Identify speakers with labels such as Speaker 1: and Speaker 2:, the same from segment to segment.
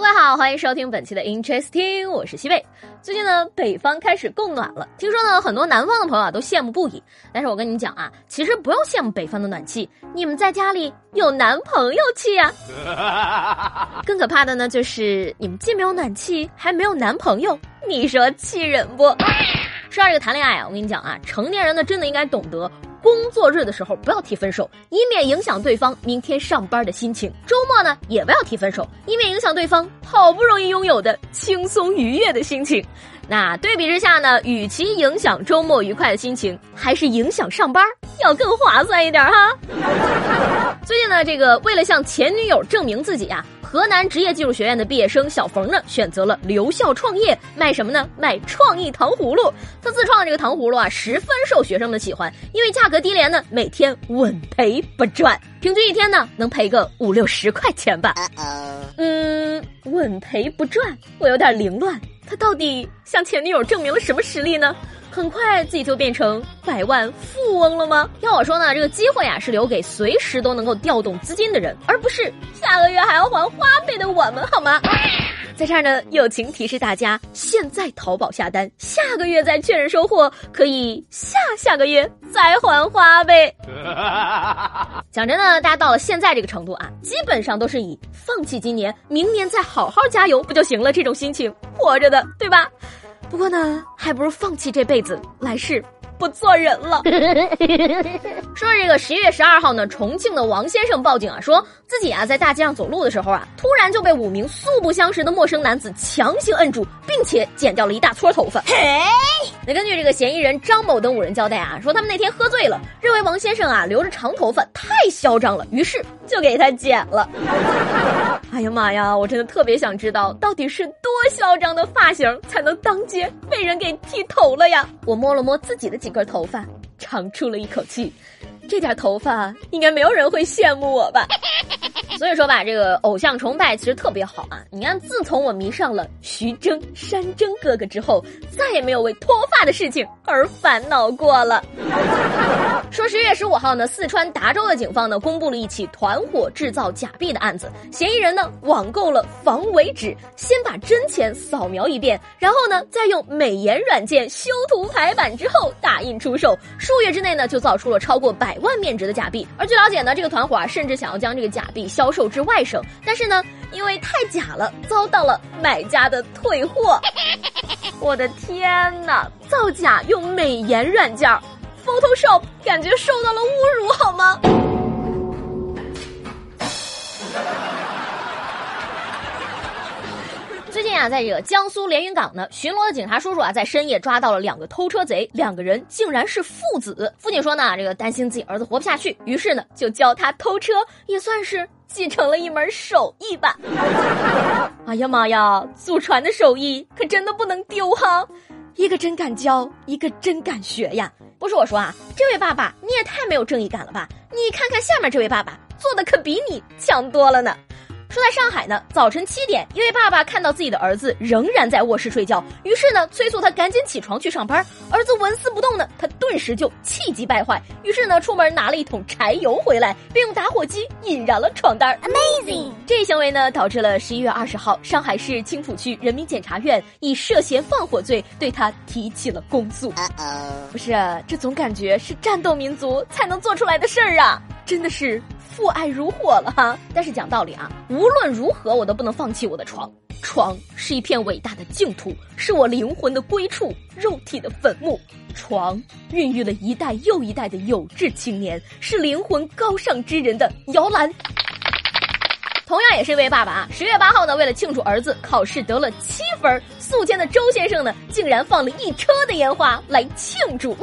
Speaker 1: 各位好，欢迎收听本期的 Interesting，我是西贝。最近呢，北方开始供暖了，听说呢，很多南方的朋友啊都羡慕不已。但是我跟你讲啊，其实不用羡慕北方的暖气，你们在家里有男朋友气呀。更可怕的呢，就是你们既没有暖气，还没有男朋友，你说气人不？说到这个谈恋爱啊，我跟你讲啊，成年人呢真的应该懂得。工作日的时候不要提分手，以免影响对方明天上班的心情。周末呢也不要提分手，以免影响对方好不容易拥有的轻松愉悦的心情。那对比之下呢，与其影响周末愉快的心情，还是影响上班要更划算一点哈。最近呢，这个为了向前女友证明自己呀。河南职业技术学院的毕业生小冯呢，选择了留校创业，卖什么呢？卖创意糖葫芦。他自创的这个糖葫芦啊，十分受学生们的喜欢，因为价格低廉呢，每天稳赔不赚，平均一天呢能赔个五六十块钱吧。嗯，稳赔不赚，我有点凌乱。他到底向前女友证明了什么实力呢？很快自己就变成百万富翁了吗？要我说呢，这个机会啊是留给随时都能够调动资金的人，而不是下个月还要还花呗的我们，好吗？在这儿呢，友情提示大家：现在淘宝下单，下个月再确认收货，可以下下个月再还花呗。讲真的，大家到了现在这个程度啊，基本上都是以放弃今年，明年再好好加油不就行了这种心情活着的，对吧？不过呢，还不如放弃这辈子，来世不做人了。说这个十一月十二号呢，重庆的王先生报警啊，说自己啊在大街上走路的时候啊，突然就被五名素不相识的陌生男子强行摁住，并且剪掉了一大撮头发。嘿，那根据这个嫌疑人张某等五人交代啊，说他们那天喝醉了，认为王先生啊留着长头发太太嚣张了，于是就给他剪了。哎呀妈呀，我真的特别想知道，到底是多嚣张的发型才能当街被人给剃头了呀？我摸了摸自己的几根头发，长出了一口气。这点头发，应该没有人会羡慕我吧？所以说吧，这个偶像崇拜其实特别好啊！你看，自从我迷上了徐峥、山峥哥哥之后，再也没有为脱发的事情而烦恼过了。说十月十五号呢，四川达州的警方呢公布了一起团伙制造假币的案子，嫌疑人呢网购了防伪纸，先把真钱扫描一遍，然后呢再用美颜软件修图排版之后打印出售，数月之内呢就造出了超过百万面值的假币。而据了解呢，这个团伙啊甚至想要将这个假币销售至外省，但是呢因为太假了，遭到了买家的退货。我的天哪，造假用美颜软件。Photoshop 感觉受到了侮辱，好吗？最近啊，在这个江苏连云港呢，巡逻的警察叔叔啊，在深夜抓到了两个偷车贼，两个人竟然是父子。父亲说呢，这个担心自己儿子活不下去，于是呢，就教他偷车，也算是继承了一门手艺吧。哎呀妈呀，祖传的手艺可真的不能丢哈！一个真敢教，一个真敢学呀。不是我说啊，这位爸爸，你也太没有正义感了吧！你看看下面这位爸爸，做的可比你强多了呢。说在上海呢，早晨七点，一位爸爸看到自己的儿子仍然在卧室睡觉，于是呢，催促他赶紧起床去上班。儿子纹丝不动呢，他顿时就气急败坏，于是呢，出门拿了一桶柴油回来，并用打火机引燃了床单。Amazing！这一行为呢，导致了十一月二十号，上海市青浦区人民检察院以涉嫌放火罪对他提起了公诉。不是，这总感觉是战斗民族才能做出来的事儿啊！真的是。父爱如火了哈，但是讲道理啊，无论如何我都不能放弃我的床。床是一片伟大的净土，是我灵魂的归处，肉体的坟墓。床孕育了一代又一代的有志青年，是灵魂高尚之人的摇篮。同样也是一位爸爸啊，十月八号呢，为了庆祝儿子考试得了七分，宿迁的周先生呢，竟然放了一车的烟花来庆祝。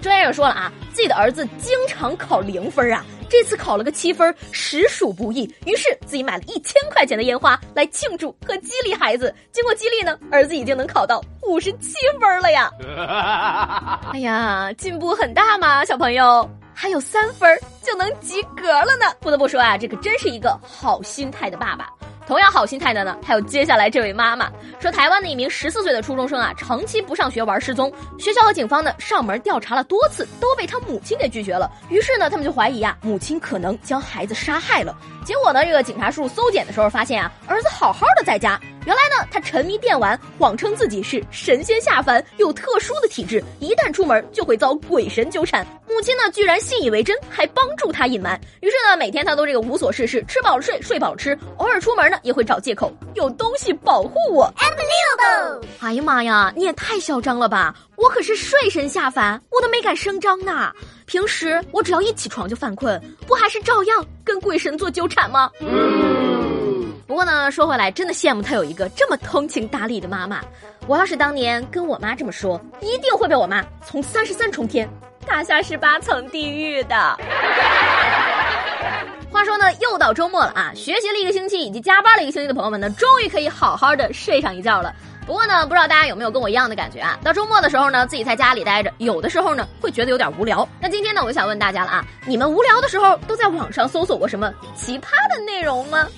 Speaker 1: 周先生说了啊，自己的儿子经常考零分啊。这次考了个七分，实属不易。于是自己买了一千块钱的烟花来庆祝和激励孩子。经过激励呢，儿子已经能考到五十七分了呀！哎呀，进步很大嘛，小朋友，还有三分就能及格了呢。不得不说啊，这可真是一个好心态的爸爸。同样好心态的呢，还有接下来这位妈妈说，台湾的一名十四岁的初中生啊，长期不上学玩失踪，学校和警方呢上门调查了多次，都被他母亲给拒绝了。于是呢，他们就怀疑啊，母亲可能将孩子杀害了。结果呢，这个警察叔叔搜检的时候发现啊，儿子好好的在家。原来呢，他沉迷电玩，谎称自己是神仙下凡，有特殊的体质，一旦出门就会遭鬼神纠缠。母亲呢，居然信以为真，还帮助他隐瞒。于是呢，每天他都这个无所事事，吃饱了睡，睡饱了吃，偶尔出门呢，也会找借口有东西保护我。哎呀妈呀，你也太嚣张了吧！我可是睡神下凡，我都没敢声张呢。平时我只要一起床就犯困，不还是照样跟鬼神做纠缠吗？不过呢，说回来，真的羡慕他有一个这么通情达理的妈妈。我要是当年跟我妈这么说，一定会被我妈从三十三重天打下十八层地狱的。话说呢，又到周末了啊！学习了一个星期以及加班了一个星期的朋友们呢，终于可以好好的睡上一觉了。不过呢，不知道大家有没有跟我一样的感觉啊？到周末的时候呢，自己在家里待着，有的时候呢会觉得有点无聊。那今天呢，我就想问大家了啊，你们无聊的时候都在网上搜索过什么奇葩的内容吗？